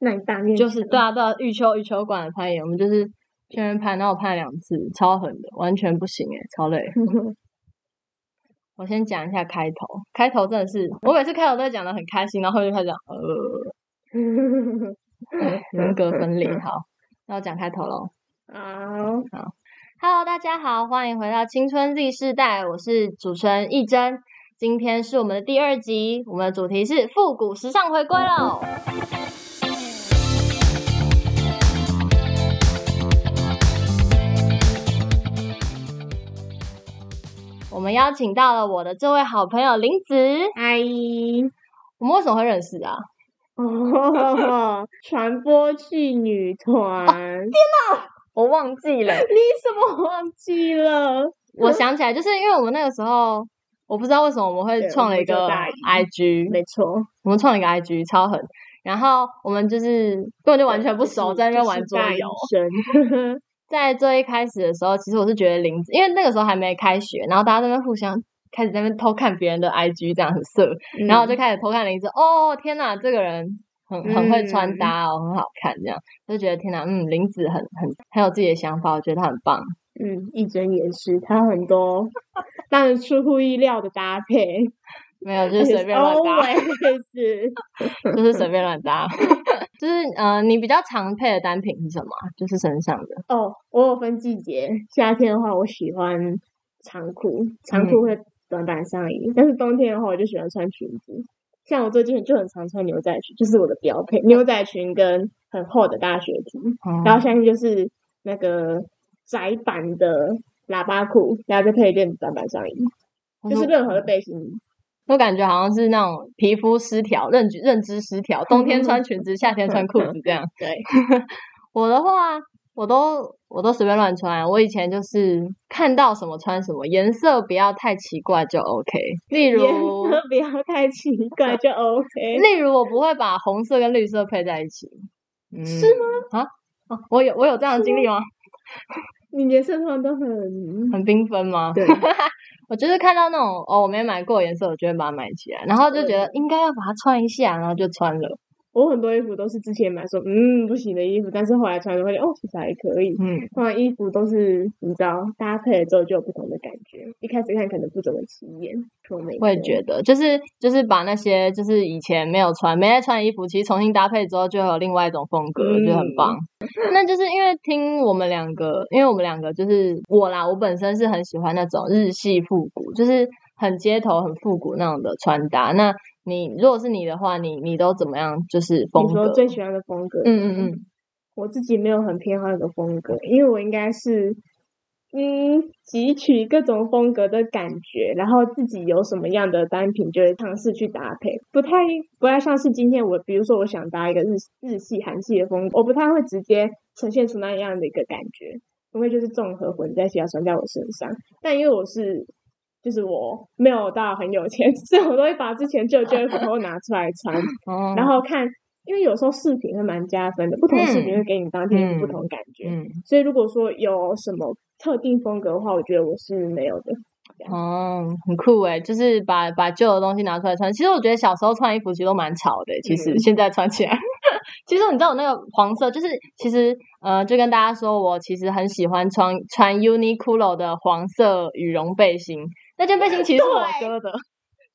那你大面就是对啊对啊，玉秋玉秋馆的攀岩，我们就是去那边攀，然后我攀了两次，超狠的，完全不行诶、超累。我先讲一下开头，开头真的是我每次开头都会讲的很开心，然后就开始讲呃 人格分裂。好，那我讲开头喽。好，Hello，大家好，欢迎回到青春 Z 世代，我是主持人易真。今天是我们的第二集，我们的主题是复古时尚回归喽。们邀请到了我的这位好朋友林子，嗨，我们为什么会认识啊？哦，传播系女团，我忘记了，你怎么忘记了？我想起来，就是因为我们那个时候，我不知道为什么我们会对创了一个 IG，没错，我们创了一个 IG，超狠。然后我们就是根本就完全不熟，在那边玩桌游。生，在最一开始的时候，其实我是觉得林子，因为那个时候还没开学，然后大家在那互相开始在那边偷看别人的 IG，这样很色。然后我就开始偷看林子，哦天哪，这个人很很会穿搭哦，很好看，这样就觉得天哪，嗯，林子很很很有自己的想法，我觉得他很棒。嗯，一针也是，他很多让人出乎意料的搭配，没有，就是随便乱搭。always 就是随便乱搭，就是呃，你比较常配的单品是什么啊？就是身上的哦，我有分季节，夏天的话我喜欢长裤，长嗯裤会短版上衣，但是冬天的话我就喜欢穿裙子。像我最近就很常穿牛仔裙，就是我的标配，牛仔裙跟很厚的大学 T，、然后哦下面就是那个窄版的喇叭裤，然后再配一件短版上衣，就是任何的背心。我感觉好像是那种皮肤失调、认知认知失调，冬天穿裙子，夏天穿裤子这样。对，我的话，我都我都随便乱穿。我以前就是看到什么穿什么，颜色不要太奇怪就 OK。例如，颜色不要太奇怪就 OK。例如我不会把红色跟绿色配在一起。嗯、是吗？啊，哦我有我有这样的经历吗？你颜色通常都很很缤纷吗？对，我就是看到那种哦，我没买过颜色，我就会把它买起来，然后就觉得应该要把它穿一下，然后就穿了。我很多衣服都是之前买说嗯不行的衣服，但是后来穿就会觉得哦其实还可以。嗯，通常衣服都是你知道搭配了之后就有不同的感觉，一开始看可能不怎么起眼，我也觉得，就是就是把那些就是以前没有穿、没在穿的衣服，其实重新搭配之后，就有另外一种风格，我觉得很棒。那就是因为听我们两个，因为我们两个就是我啦，我本身是很喜欢那种日系复古，就是很街头、很复古那种的穿搭。那你如果是你的话，你你都怎么样？就是风你说格？最喜欢的风格，嗯嗯嗯，我自己没有很偏好一个风格，因为我应该是嗯汲取各种风格的感觉，然后自己有什么样的单品就会尝试去搭配，不太不太像是今天我比如说我想搭一个日日系、韩系的风格，我不太会直接呈现出那样的一个感觉，因为就是综合混在一起要穿在我身上，但因为我是。就是我没有到很有钱，所以我都会把之前旧旧的服都拿出来穿，哦，然后看，因为有时候饰品会蛮加分的，不同饰品嗯会给你当天嗯不同感觉。嗯。所以如果说有什么特定风格的话，我觉得我是没有的。哦，很酷诶，就是把把旧的东西拿出来穿。其实我觉得小时候穿衣服其实都蛮潮的，其实嗯现在穿起来，其实你知道我那个黄色，就是其实呃，就跟大家说我其实很喜欢穿穿 Uniqlo 的黄色羽绒背心，那件背心其实是我哥的，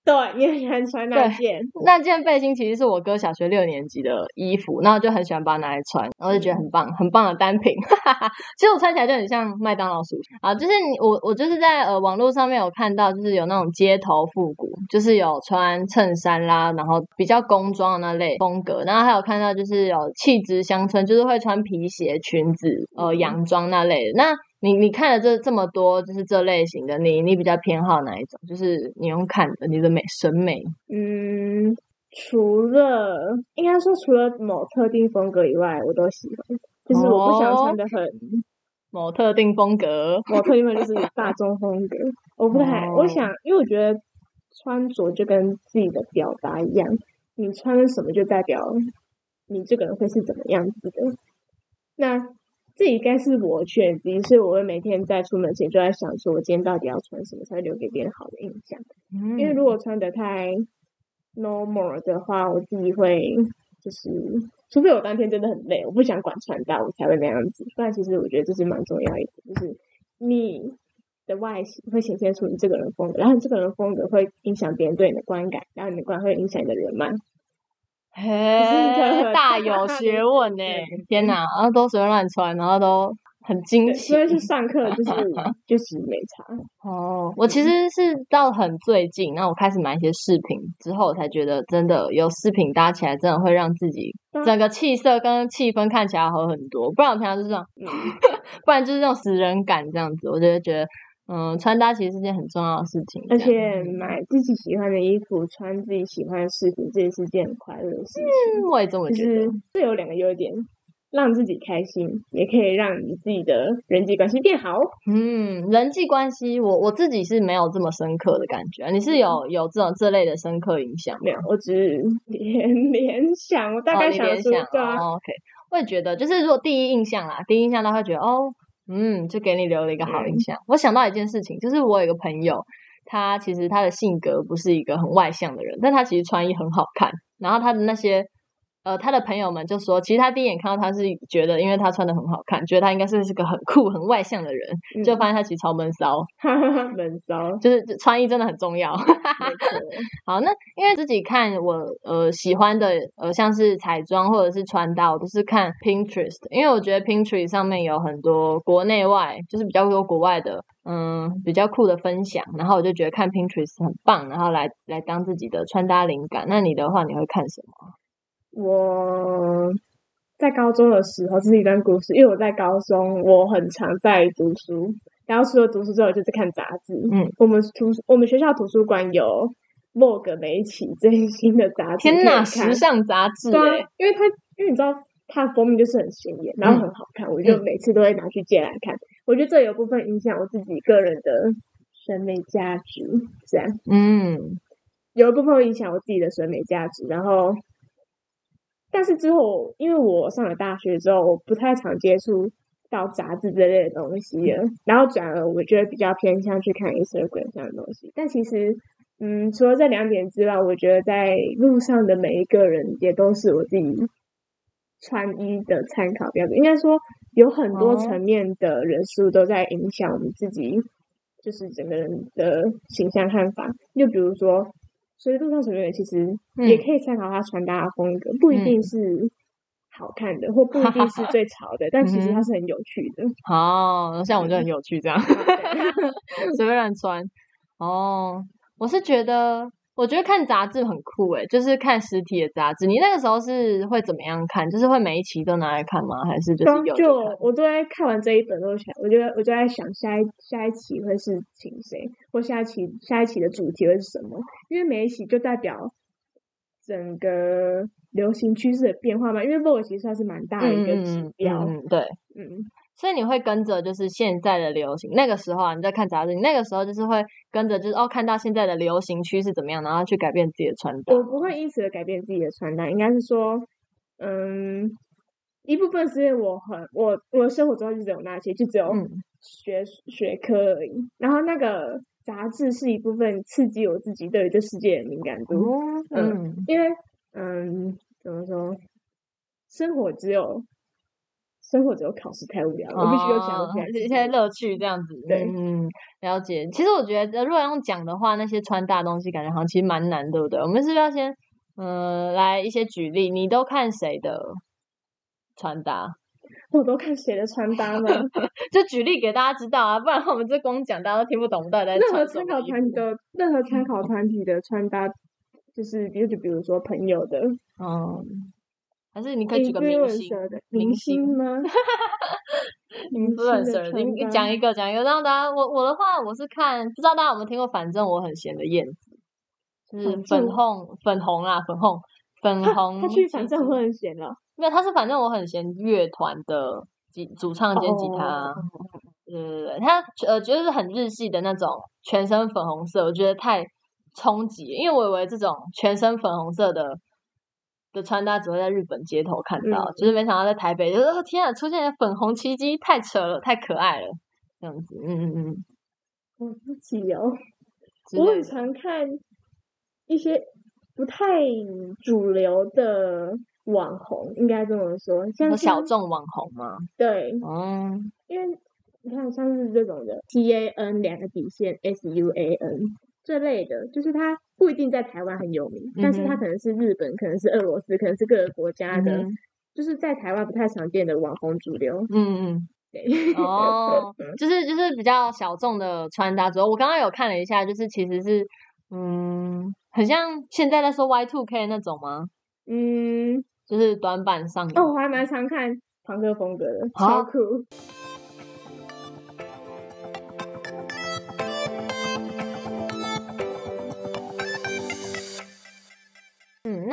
对，你很喜欢穿那件，那件背心其实是我哥小学六年级的衣服，然后就很喜欢把它拿来穿，然后就觉得很棒，很棒的单品。其实我穿起来就很像麦当劳薯啊，就是你我我就是在呃网络上面有看到，就是有那种街头复古，就是有穿衬衫啦，然后比较工装的那类风格，然后还有看到就是有气质乡村，就是会穿皮鞋、裙子、呃洋装那类的。那你你看了这这么多，就是这类型的，你你比较偏好哪一种？就是你用看的，你的美审美。嗯，除了应该说除了某特定风格以外，我都喜欢。就是我不想穿的很某特定风格。某特定风格，就是大众风格。我不太，我哦想，因为我觉得穿着就跟自己的表达一样，你穿什么就代表你这个人会是怎么样子的。那这应该是我选择，所以我会每天在出门前就在想，说我今天到底要穿什么才会留给别人好的印象。嗯因为如果穿的太 normal 的话，我自己会就是除非我当天真的很累，我不想管穿搭，我才会那样子。不然其实我觉得这是蛮重要一点，就是你的外形会显现出你这个人风格，然后你这个人风格会影响别人对你的观感，然后你的观会影响你的人脉。嘿，大有 学问呢！天哪，然后都随便乱穿，然后都很惊奇。所以去上课就是 就是没差哦。我其实是到很最近，然后我开始买一些饰品之后，才觉得真的有饰品搭起来，真的会让自己整个气色跟气氛看起来好很多。不然我平常就是这样，不然就是那种死人感这样子。我就觉得。嗯，穿搭其实是件很重要的事情，而且买自己喜欢的衣服，穿自己喜欢的饰品，这也是件很快乐的事情。嗯我也这么觉得。这有两个优点，让自己开心，也可以让你自己的人际关系变好。嗯，人际关系，我我自己是没有这么深刻的感觉。你是有有这种这类的深刻影响？没有，我只是联 联想，我大概想说，对啊。OK，我也觉得，就是如果第一印象啦，第一印象他会觉得哦。嗯，就给你留了一个好印象。我想到一件事情，就是我有一个朋友，他其实他的性格不是一个很外向的人，但他其实穿衣很好看，然后他的那些。呃，他的朋友们就说，其实他第一眼看到他是觉得，因为他穿的很好看，觉得他应该是是个很酷、很外向的人，就发现他其实超闷骚，闷骚，就是穿衣真的很重要。好，那因为自己看我呃喜欢的呃像是彩妆或者是穿搭，我都是看 Pinterest，因为我觉得 Pinterest 上面有很多国内外，就是比较多国外的嗯比较酷的分享，然后我就觉得看 Pinterest 很棒，然后来来当自己的穿搭灵感。那你的话，你会看什么？我在高中的时候，这是一段故事。因为我在高中，我很常在读书，然后除了读书之后，就是看杂志。嗯，我们图我们学校图书馆有《Vogue》每一期最新的杂志。天哪，时尚杂志！对，因为它因为你知道它封面就是很显眼，然后很好看，我就每次都会拿去借来看。我觉得这有部分影响我自己个人的审美价值，这样。嗯，有一部分会影响我自己的审美价值，然后。但是之后，因为我上了大学之后，我不太常接触到杂志这类的东西了，然后转而我觉得比较偏向去看 Instagram 这样的东西。但其实，嗯，除了这两点之外，我觉得在路上的每一个人也都是我自己穿衣的参考标准。应该说，有很多层面的人数都在影响我们自己，就是整个人的形象看法。就比如说。所以路上随便人其实也可以参考他穿搭的风格，不一定是好看的，或不一定是最潮的，但其实它是很有趣的。好，像我就很有趣这样，随便乱穿。哦，我是觉得。我觉得看杂志很酷诶，就是看实体的杂志。你那个时候是会怎么样看？就是会每一期都拿来看吗？还是就是有？就我都在看完这一本都想，我觉得我就在想下一下一期会是请谁，或下一期下一期的主题会是什么？因为每一期就代表整个流行趋势的变化嘛。因为 Vogue 其实算是蛮大的一个指标，对，嗯。所以你会跟着就是现在的流行，那个时候啊，你在看杂志，你那个时候就是会跟着就是哦，看到现在的流行趋势怎么样，然后去改变自己的穿搭。我不会因此而改变自己的穿搭，应该是说，嗯，一部分是因为我很我我的生活中就只有那些，就只有学学科而已。然后那个杂志是一部分刺激我自己对于这世界的敏感度。嗯，因为嗯，怎么说，生活只有。生活只有考试太无聊了，我必须有讲一些乐趣这样子。对，嗯，了解。其实我觉得，如果用讲的话，那些穿搭东西感觉好像其实蛮难，对不对？我们是不是要先，嗯，来一些举例？你都看谁的穿搭？我都看谁的穿搭呢？就举例给大家知道啊，不然我们这光讲，大家都听不懂。到底在任何参考团体的任何参考团体的穿搭，就是比如就比如说朋友的，嗯。还是你可以举个明星，明星吗？明星，你你讲一个，讲一个，让大家。我我的话，我是看，不知道大家有没有听过？反正我很闲的燕子，就是粉红粉红啊，粉红粉红。他去反正我很闲了，没有，他是反正我很闲乐团的吉主唱兼吉他。呃，他呃，觉得是很日系的那种，全身粉红色，我觉得太冲击，因为我以为这种全身粉红色的。的穿搭只会在日本街头看到，就是没想到在台北，就是天啊，出现粉红奇迹，太扯了，太可爱了，这样子，嗯嗯嗯，我自己哦，我很常看一些不太主流的网红，应该这么说，像小众网红吗？对，嗯，因为你看像是这种的 T A N 两个底线 S U A N 这类的，就是它不一定在台湾很有名，但是它可能是日本，可能是俄罗斯，可能是各个国家的，嗯就是在台湾不太常见的网红主流。嗯嗯。对，哦，就是就是比较小众的穿搭主要，我刚刚有看了一下，就是其实是嗯，很像现在在说 Y two K 那种吗？嗯，就是短版上衣。哦，我还蛮常看朋克风格的，好超酷。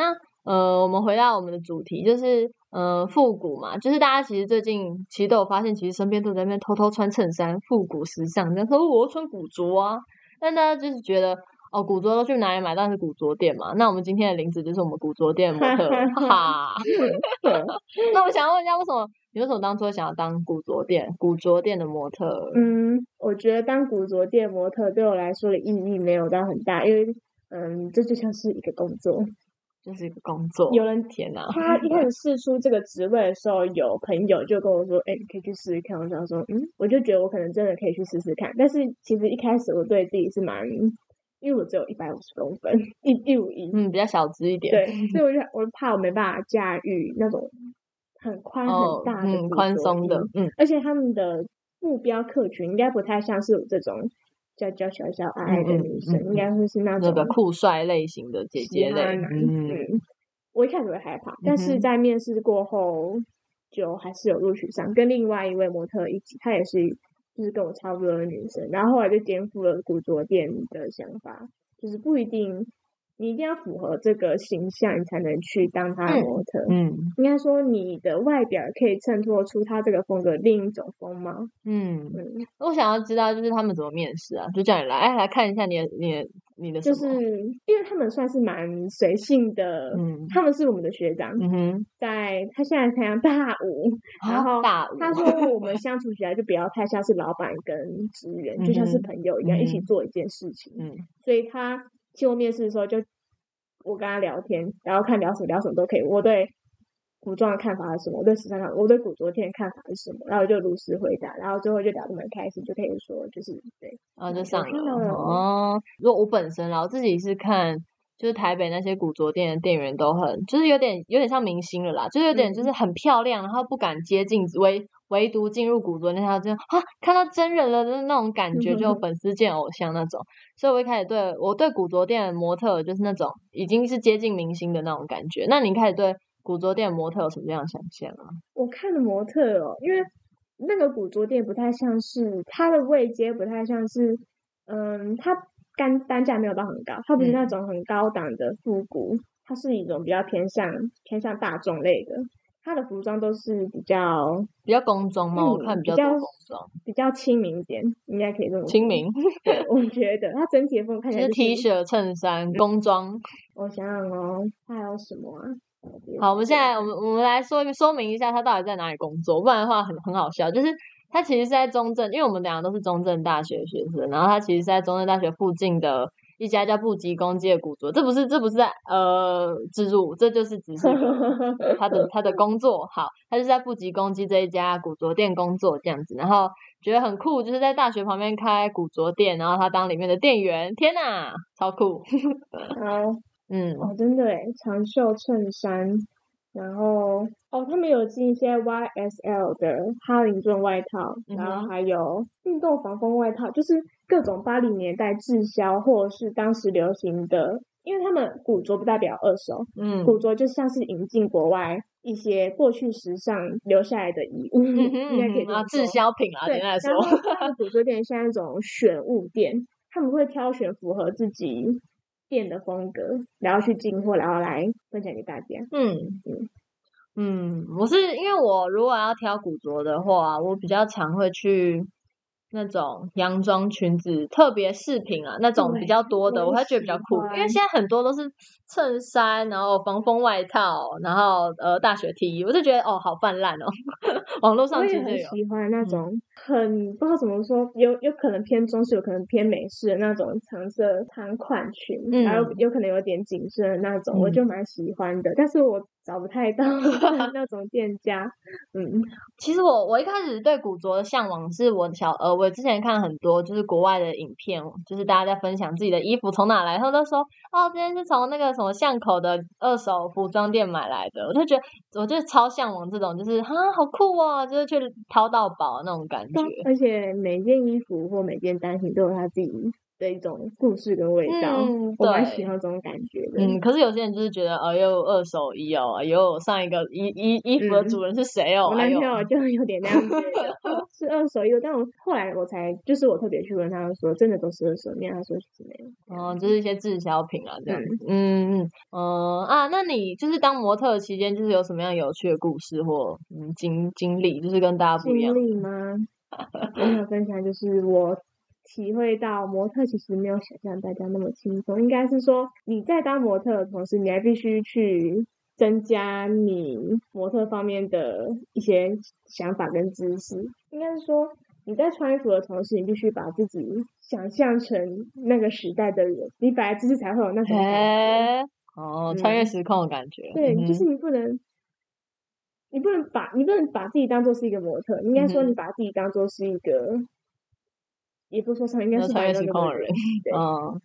那呃，我们回到我们的主题，就是呃复古嘛，就是大家其实最近其实都有发现，其实身边都在那边偷偷穿衬衫，复古时尚，然后说我要穿古着啊，但大家就是觉得。哦，古着都去哪里买？当然是古着店嘛。那我们今天的林子就是我们古着店的模特。那我想要问一下，为什么你为什么当初想要当古着店古着店的模特？嗯，我觉得当古着店模特对我来说的意义没有到很大，因为嗯，这就像是一个工作。就是一个工作。有人天哪！他一开始试出这个职位的时候，有朋友就跟我说：“哎、你可以去试试看。”我想说，嗯，我就觉得我可能真的可以去试试看。但是其实一开始我对自己是蛮，因为我只有一百五十公分，一一五一，嗯，比较小只一点。对，所以我就我怕我没办法驾驭那种很宽哦很大，的嗯，古着宽松的，嗯而且他们的目标客群应该不太像是我这种娇娇小小矮矮的女生，嗯应该会是那那种个酷帅类型的姐姐类。嗯嗯，我一开始会害怕，但是在面试过后，就还是有录取上，跟另外一位模特一起，她也是就是跟我差不多的女生，然后后来就颠覆了古着店的想法，就是不一定你一定要符合这个形象，你才能去当他的模特。嗯应该说，你的外表可以衬托出他这个风格另一种风貌。嗯，嗯，我想要知道就是他们怎么面试啊？就叫你来，哎，来看一下你的、你的、你的什就？是因为他们算是蛮随性的，嗯他们是我们的学长，嗯哼，在他现在才上大五，然啊后大五他说我们相处起来就不要太像是老板跟职员，就像是朋友一样，一起做一件事情。嗯所以他请我面试的时候就，我跟他聊天，然后看聊什么聊什么都可以。我对古装的看法是什么？我对时尚的，我对古着店的看法是什么？然后就如实回答，然后最后就聊得蛮开心，就可以说就是对，然后就我上了哦。如果我本身然后自己是看，就是台北那些古着店的店员都很，就是有点有点像明星了啦，就是有点嗯就是很漂亮，然后不敢接近，唯唯独进入古着那条就啊看到真人了的那种感觉，就粉丝见偶像那种。所以我一开始对我对古着店的模特就是那种已经是接近明星的那种感觉。那你开始对古着店的模特有什么样的想象啊？我看的模特哦，因为那个古着店不太像是它的位阶，不太像是，嗯，它单单价没有到很高，它不是嗯那种很高档的复古，它是一种比较偏向偏向大众类的。它的服装都是比较比较工装吗？我嗯看比较多工装，比较亲民一点，应该可以这么说亲。民，对，我觉得它整体的风格看就是起来 T 恤、衬衫、工装。我想想哦，还有什么啊？好，我们现在我们我们来说一个说明一下他到底在哪里工作，不然的话很很好笑。就是他其实是在中正，因为我们两个都是中正大学的学生，然后他其实是在中正大学附近的一家叫布吉公鸡的古着，这不是这不是在呃植入，这就是只是 他的他的工作。好，他就在布吉公鸡这一家古着店工作这样子，然后觉得很酷，就是在大学旁边开古着店，然后他当里面的店员，天呐，超酷！好，嗯，哦，真的诶，长袖衬衫，然后哦，他们有进一些 YSL 的哈林顿外套，然后还有运动防风外套，就是各种八零年代滞销或者是当时流行的，因为他们古着不代表二手，嗯古着就像是引进国外一些过去时尚留下来的遗物，嗯应该可以嗯哼啊，这么说滞销品啊，对。他们古着店像一种选物店，他们会挑选符合自己店的风格，然后去进货，然后来分享给大家。嗯嗯嗯，我是因为我如果要挑古着的话，我比较常会去那种洋装裙子，特别饰品啊那种比较多的，我会觉得比较酷。因为现在很多都是衬衫，然后防风外套，然后呃大学 T，我就觉得哦好泛滥哦。网络上其实有，喜欢那嗯种很不知道怎么说，有有可能偏中式，有可能偏美式的那种橙色长款裙，然后嗯有可能有点紧身的那种，我嗯就蛮喜欢的。但是我找不太到 那种店家。嗯，其实我我一开始对古着的向往是我小呃，我之前看很多就是国外的影片，就是大家在分享自己的衣服从哪来，他们都说哦，今天是从那个什么巷口的二手服装店买来的，我就觉得我就超向往这种，就是啊好酷哦，就是去淘到宝那种感觉。而且每件衣服或每件单品都有它自己。的一种故事跟味道，我蛮喜欢这种感觉的。嗯，可是有些人就是觉得，哦，又二手衣哦，又上一个衣衣衣服的主人是谁哦？我男朋友就有点那样子，是二手衣。但我后来我才，就是我特别去问他说，真的都是二手衣？他说是没有。哦，就是一些滞销品啊，这样。嗯嗯嗯啊，那你就是当模特期间，就是有什么样有趣的故事或嗯经经历，就是跟大家不一样？经历吗？我想分享就是我。体会到模特其实没有想象大家那么轻松，应该是说你在当模特的同时，你还必须去增加你模特方面的一些想法跟知识。应该是说你在穿衣服的同时，你必须把自己想象成那个时代的人，你本来知识才会有那种感觉。哦，穿越时空的感觉。对，就是你不能，你不能把你不能把自己当做是一个模特，应该说你把自己当做是一个。也不说穿，应该是穿越时空的人。嗯，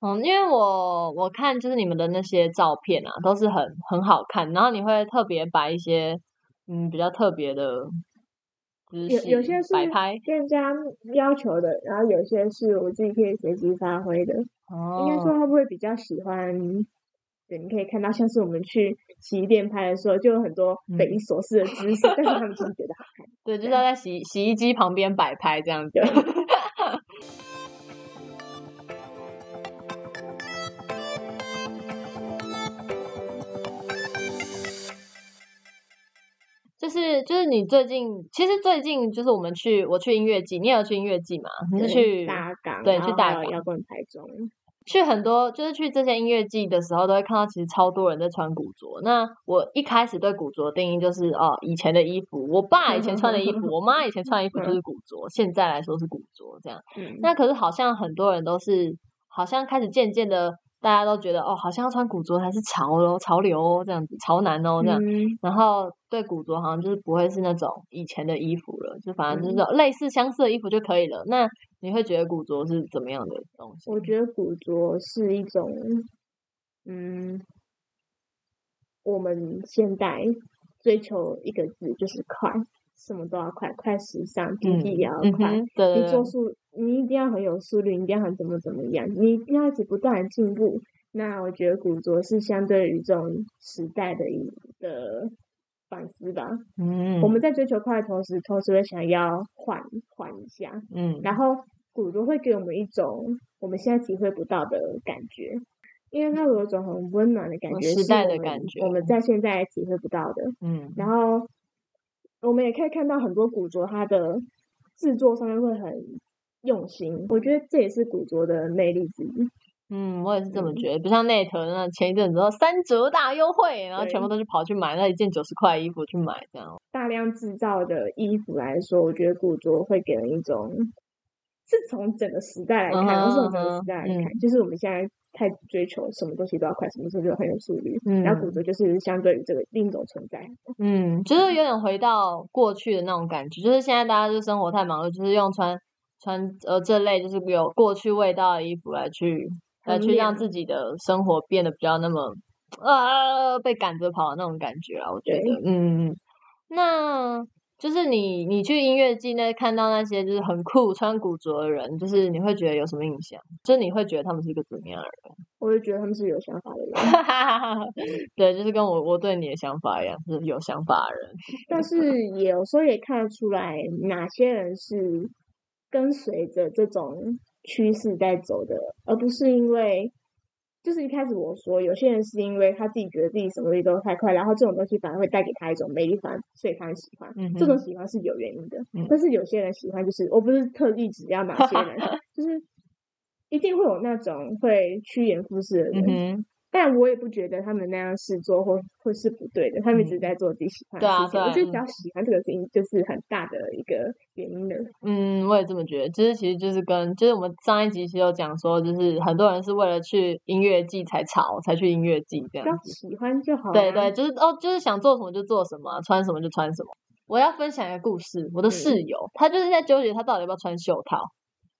嗯，因为我我看就是你们的那些照片啊，都是很很好看。然后你会特别摆一些嗯比较特别的，有有些是摆拍店家要求的，然后有些是我自己可以随机发挥的。哦，应该说会不会比较喜欢？对，你可以看到，像是我们去洗衣店拍的时候，就有很多匪夷所思的姿势，但是他们真的觉得好看。对，就是要在洗洗衣机旁边摆拍这样子。就是就是你最近，其实最近就是我们去我去音乐季，你也有去音乐季嘛？你是去大港，对，去大港摇滚台中。去很多就是去这些音乐季的时候，都会看到其实超多人在穿古着。那我一开始对古着的定义就是哦，以前的衣服，我爸以前穿的衣服，我妈以前穿的衣服就是古着，现在来说是古着这样。那可是好像很多人都是，好像开始渐渐的。大家都觉得哦，好像要穿古着才是潮哦，潮流哦，这样子潮男哦这样，然后对古着好像就是不会是那种以前的衣服了，就反正就是类似相似的衣服就可以了。那你会觉得古着是怎么样的东西？我觉得古着是一种，嗯，我们现代追求一个字就是快。什么都要快，快时尚，经济也要快。你做速，你一定要很有速率，你一定要很怎么怎么样，你一定要一直不断的进步。那我觉得古着是相对于这种时代的一的反思吧。嗯，我们在追求快的同时，同时会想要缓缓一下。嗯，然后古着会给我们一种我们现在体会不到的感觉，因为它有一种很温暖的感觉，时代的感觉，我们在现在体会不到的。嗯，然后。我们也可以看到很多古着，它的制作上面会很用心。我觉得这也是古着的魅力之一。嗯，我也是这么觉得。不像 Net 那前一阵子说三折大优惠，然后全部都是跑去买那一件九十块衣服去买这样。大量制造的衣服来说，我觉得古着会给人一种，是从整个时代来看，是从整个时代来看，就是我们现在。太追求什么东西都要快，什么东西都很有速率。嗯，然后古着就是相对于这个另一种存在。嗯，就是有点回到过去的那种感觉，就是现在大家就生活太忙碌，就是用穿穿呃这类就是有过去味道的衣服来去来去让自己的生活变得比较那么啊被赶着跑的那种感觉啊，我觉得，嗯，那。就是你，你去音乐季那看到那些就是很酷穿古着的人，就是你会觉得有什么印象？就是你会觉得他们是一个怎么样的人？我就觉得他们是有想法的人。对，就是跟我我对你的想法一样，是有想法的人。但是也有时候也看得出来，哪些人是跟随着这种趋势在走的，而不是因为。就是一开始我说，有些人是因为他自己觉得自己什么东西都太快，然后这种东西反而会带给他一种魅力，反所以他很喜欢。这种喜欢是有原因的，但是有些人喜欢就是，我不是特地指要哪些人，就是一定会有那种会趋炎附势的人，但我也不觉得他们那样是做或或是不对的，他们只是在做自己喜欢的对啊事情。对我觉得只要喜欢这个事情，就是很大的一个原因了。嗯，我也这么觉得。就是其实就是跟就是我们上一集其实有讲说，就是很多人是为了去音乐季才吵，才去音乐季这只要样子。喜欢就好、啊。对对，就是哦，就是想做什么就做什么，穿什么就穿什么。我要分享一个故事，我的嗯室友、他就是在纠结他到底要不要穿袖套。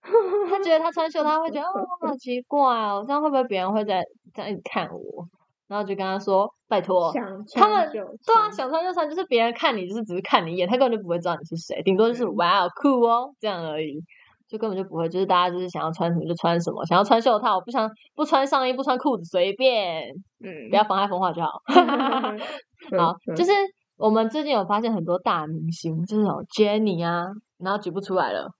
他觉得他穿 袖套会觉得哦好奇怪哦，这样会不会别人会在这样一直看我？然后就跟他说拜托，想他们对啊，想穿就穿，就是别人看你就是只是看你一眼，他根本就不会知道你是谁，顶多就是哇哦酷哦这样而已，就根本就不会，就是大家就是想要穿什么就穿什么，想要穿袖套，不想不穿上衣不穿裤子随便，嗯不要妨碍风化就好。好，就是是我们最近有发现很多大明星，就是那种 Jenny 啊，然后举不出来了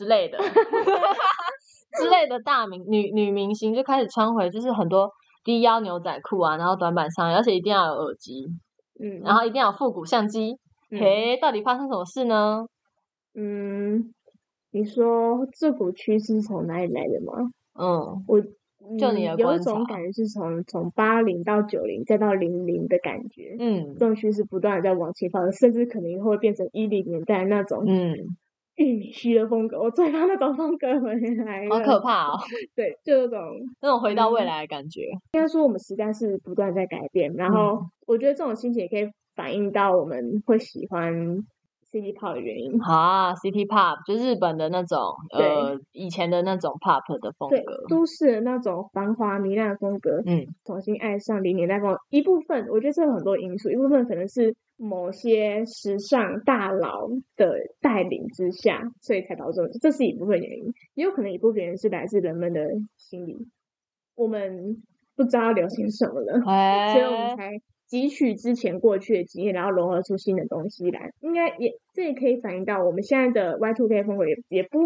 之类的 之类的大明女女明星就开始穿回就是很多低腰牛仔裤啊，然后短版上衣，而且一定要有耳机，嗯，然后一定要有复古相机。嗯嘿，到底发生什么事呢？嗯，你说这股趋势是从哪里来的吗？嗯，我就你有一种感觉是从从八零到九零再到零零的感觉，嗯这种趋势不断的在往前发展，甚至可能会变成一零年代那种嗯，玉米须的风格。我最怕那种风格回来，好可怕哦，对，就那种那种回到未嗯来的感觉。应该说我们时代是不断在改变，然嗯后我觉得这种心情也可以反映到我们会喜欢 CD pop 的原因。啊，City Pop 就日本的那种呃以前的那种 Pop 的风对格，，都市的那种繁华糜烂的风格，嗯。重新爱上零年代风，一部分我觉得这有很多因素，一部分可能是某些时尚大佬的带领之下，所以才导致这是一部分原因，也有可能一部分原因是来自人们的心理，我们不知道流行什么了，哎，所以我们才汲取之前过去的经验，然后融合出新的东西来。应该也这也可以反映到我们现在的 Y two K 风格也也不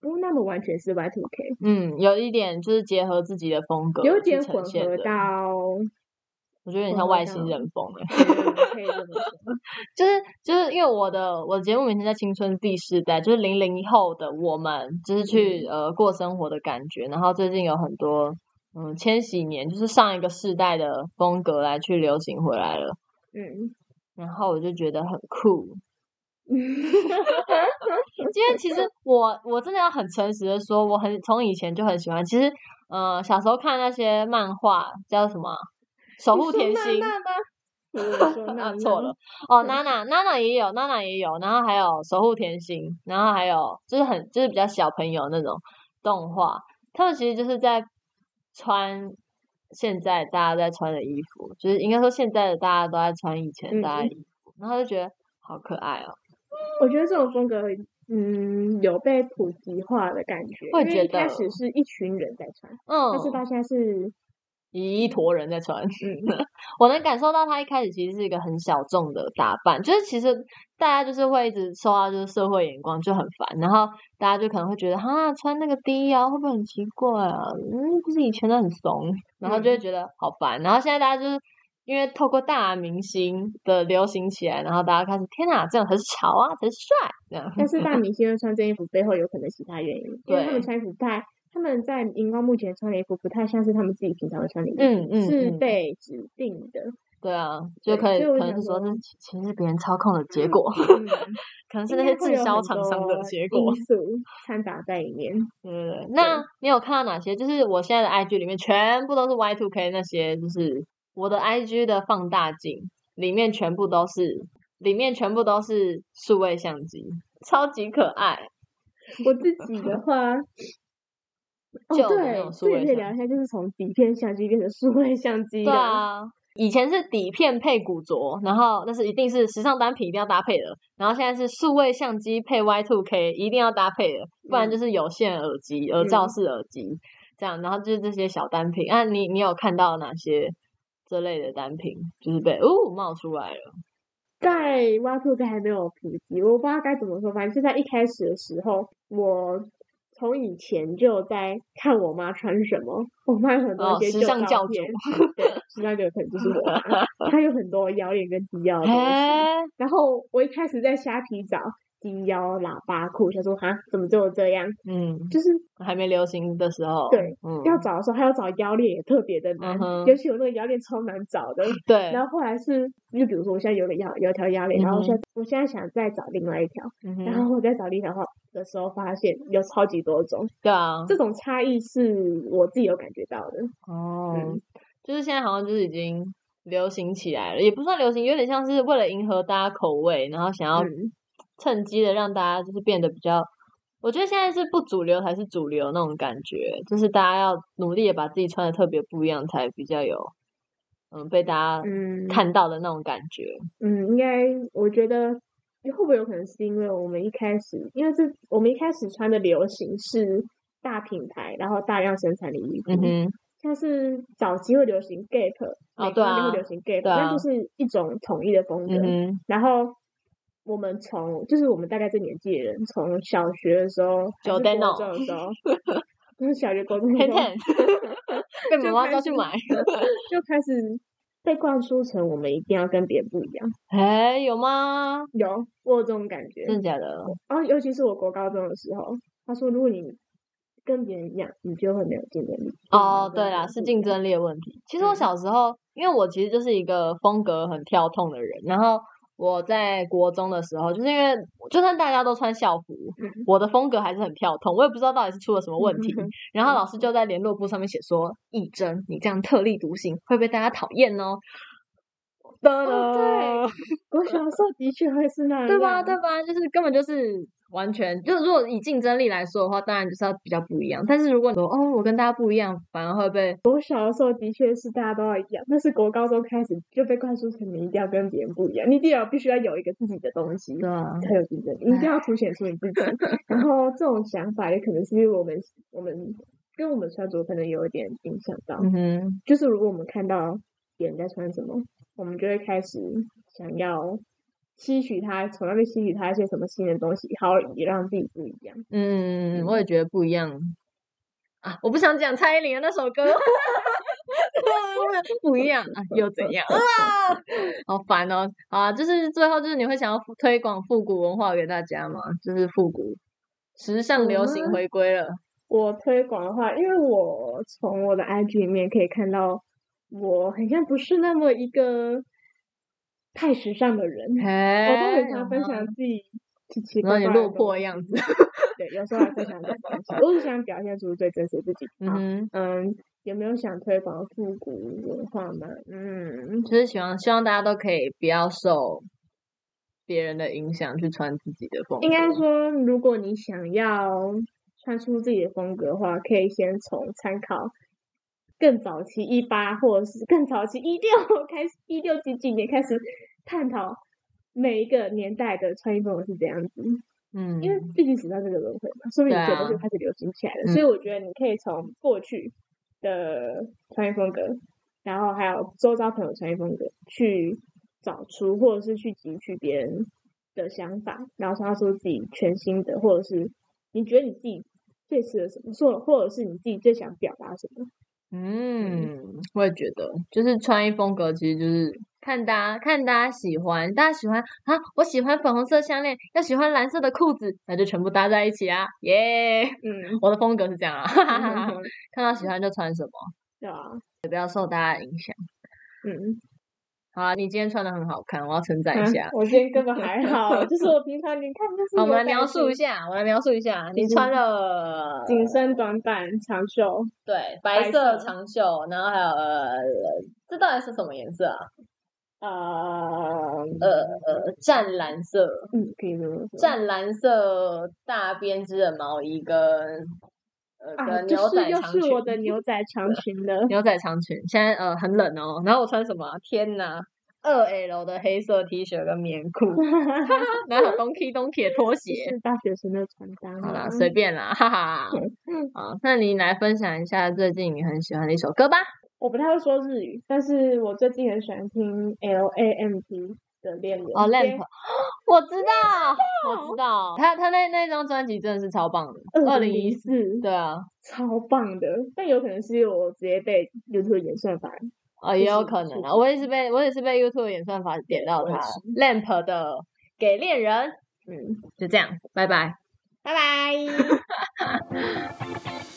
不那么完全是 Y two K，嗯，有一点就是结合自己的风格，有点混合到，我觉得有点像外星人风哎，嗯可以这么说。就是就是因为我的我的节目名称在青春第四代，就是零零后的我们，就是去、呃过生活的感觉。然后最近有很多嗯千禧年，就是上一个世代的风格来去流行回来了，嗯，然后我就觉得很酷。今天其实我我真的要很诚实的说，我很从以前就很喜欢。其实呃小时候看那些漫画叫什么《守护甜心》。娜错了，哦，娜娜，娜娜也有，娜娜也有，然后还有守护甜心，然后还有就是很就是比较小朋友那种动画，他们其实就是在穿现在大家在穿的衣服，就是应该说现在的大家都在穿以前大家衣服，然后就觉得好可爱哦，我觉得这种风格，嗯，有被普及化的感觉。会觉因为一开始是一群人在穿，嗯但，是到现在是，一坨人在穿，嗯，我能感受到他一开始其实是一个很小众的打扮，就是其实大家就是会一直受到就是社会眼光就很烦，然后大家就可能会觉得哈穿那个低腰会不会很奇怪啊？嗯，不是以前都很怂，然后就会嗯。觉得好烦，然后现在大家就是因为透过大明星的流行起来，然后大家开始天哪，这样才是潮啊，才是帅这样。但是大明星会穿这件衣服背后有可能其他原因，因为他们穿衣服不太，他们在荧光幕前穿的衣服不太像是他们自己平常会穿的衣服，嗯嗯是嗯被指定的。对啊，就可以可能是说说是其其实是别人操控的 结果，嗯，可能是那些滞销厂商的多结果。因素掺杂在里面。对对对，那你有看到哪些？就是我现在的 IG 里面全部都是 Y two K 那些，就是我的 IG 的放大镜里面全部都是，里面全部都是数位相机，超级可爱。我自己的话，哦旧的那对种，数这也位相可以聊一下，就是从底片相机变成数位相机对。啊，以前是底片配古着，然后那是一定是时尚单品一定要搭配的，然后现在是数位相机配 Y two K 一定要搭配的，不然嗯就是有线耳机、耳罩嗯式耳机这样，然后就是这些小单品。啊，你你有看到哪些这类的单品就是被哦冒出来了？在 Y Two K 还没有普及，我不知道该怎么说。反正就在一开始的时候，我从以前就在看我妈穿什么。我妈有很多一些旧照片，对，时尚教主可能就是我妈。她有很多谣言跟低腰的东西。哎，然后我一开始在虾皮找，低腰喇叭裤，想说哈怎么只有这样？嗯，就是还没流行的时候，对，嗯，要找的时候，还要找腰链也特别的难，嗯尤其我那个腰链超难找的。对，然后后来是，就比如说我现在有个腰有一条腰链，然后嗯哼现在我现在想再找另外一条，嗯然后我再找另一条的时候，发现有超级多种，对啊，这种差异是我自己有感觉到的。哦，嗯。就是现在好像就是已经流行起来了，也不算流行，有点像是为了迎合大家口味，然后想要嗯趁机的让大家就是变得比较。我觉得现在是不主流还是主流那种感觉，就是大家要努力的把自己穿的特别不一样，才比较有嗯被大家嗯，看到的那种感觉。嗯，应该我觉得会不会有可能是因为我们一开始，因为这我们一开始穿的流行是大品牌，然后大量生产的衣服，嗯哼，像是早期会流行 Gap，哦对会流行 Gap，、那就是一种统一的风格。嗯哼，然后我们从就是我们大概这年纪的人，从小学的时候，还是 Giordano 国中的时候，就是小学、高中的时天被妈妈叫去买，就开始被灌输成我们一定要跟别人不一样。哎，有吗？有，我有这种感觉。真的假的？啊尤其是我国高中的时候，他说如果你跟别人一样，你就会没有竞争力。哦，对啦，是竞争力的问题。其实我嗯小时候，因为我其实就是一个风格很跳痛的人，然后我在国中的时候，就是因为就算大家都穿校服，嗯我的风格还是很跳痛，我也不知道到底是出了什么问题。嗯然后老师就在联络簿上面写说：“义珍，你这样特立独行会被大家讨厌哦。”哦对我小时候的确会是那样，对吧？对吧？就是根本就是完全，就是如果以竞争力来说的话，当然就是要比较不一样。但是如果你说哦，我跟大家不一样，反而会被我小的时候的确是大家都要一样，但是国高中开始就被灌输成你一定要跟别人不一样，你一定要必须要有一个自己的东西。对啊，才有竞争力，你一定要凸显出你自己。然后这种想法也可能是因为我们我们跟我们穿着可能有一点影响到，嗯哼，就是如果我们看到别人在穿什么，我们就会开始想要吸取他，从那边吸取他一些什么新的东西，好也让自己不一样。嗯，我也觉得不一样啊！我不想讲蔡依林的那首歌，不一样啊，又怎样啊？好烦哦！啊，就是最后就是你会想要推广复古文化给大家吗？就是复古时尚流行嗯回归了，我推广的话，因为我从我的 IG 里面可以看到，我好像不是那么一个太时尚的人，我都很常分享自己奇奇怪怪的东西魄的样子，对，有时候还分享这种东西，我是想表现出最真实自己。嗯，嗯，有没有想推广复古文化吗？嗯，就是希望希望大家都可以不要受别人的影响去穿自己的风格，应该说，如果你想要穿出自己的风格的话，可以先从参考更早期一八或者是更早期一六开始，一六几几年开始探讨每一个年代的穿衣风格是怎样子。嗯，因为毕竟时尚这个轮回嘛，说不定对啊有些东西开始流行起来了，嗯所以我觉得你可以从过去的穿衣风格，然后还有周遭朋友穿衣风格去找出，或者是去汲取别人的想法，然后创造出自己全新的，或者是你觉得你自己最适合什么，或或者是你自己最想表达什么。嗯，我也觉得，就是穿衣风格，其实就是看大家看大家喜欢，大家喜欢啊，我喜欢粉红色项链，要喜欢蓝色的裤子，那就全部搭在一起啊，耶、嗯，我的风格是这样啊，哈哈哈哈看到喜欢就穿什么，对啊，也不要受大家影响。嗯，好啊，你今天穿的很好看，我要称赞一下。啊我今天根本还好，就是我平常你看就是 好，我们来描述一下，我来描述一下，你穿了紧身短版长袖，对白色长袖，然后还有呃，这到底是什么颜色啊？呃呃呃，湛蓝色，嗯，可以这么说。湛蓝色大编织的毛衣跟呃啊，跟牛就是又仔长裙，是我的 牛仔长裙了。牛仔长裙。现在呃很冷哦，然后我穿什么啊？天哪！二 L 的黑色 T 恤跟棉裤，然后有东 K 东 K 的拖鞋。是大学生的穿搭。好啦，随便啦，哈哈。好，那你来分享一下最近你很喜欢的一首歌吧。我不太会说日语，但是我最近很喜欢听 L A M P 的恋人。哦，Lamp，我知道，我知道，他他那那张专辑真的是超棒的，二零一四，对啊，超棒的。但有可能是我直接被 YouTube 演算法，哦，也有可能啊，我也是被我也是被 YouTube 演算法点到他 Lamp 的《给恋人》，嗯，就这样，拜拜。拜拜。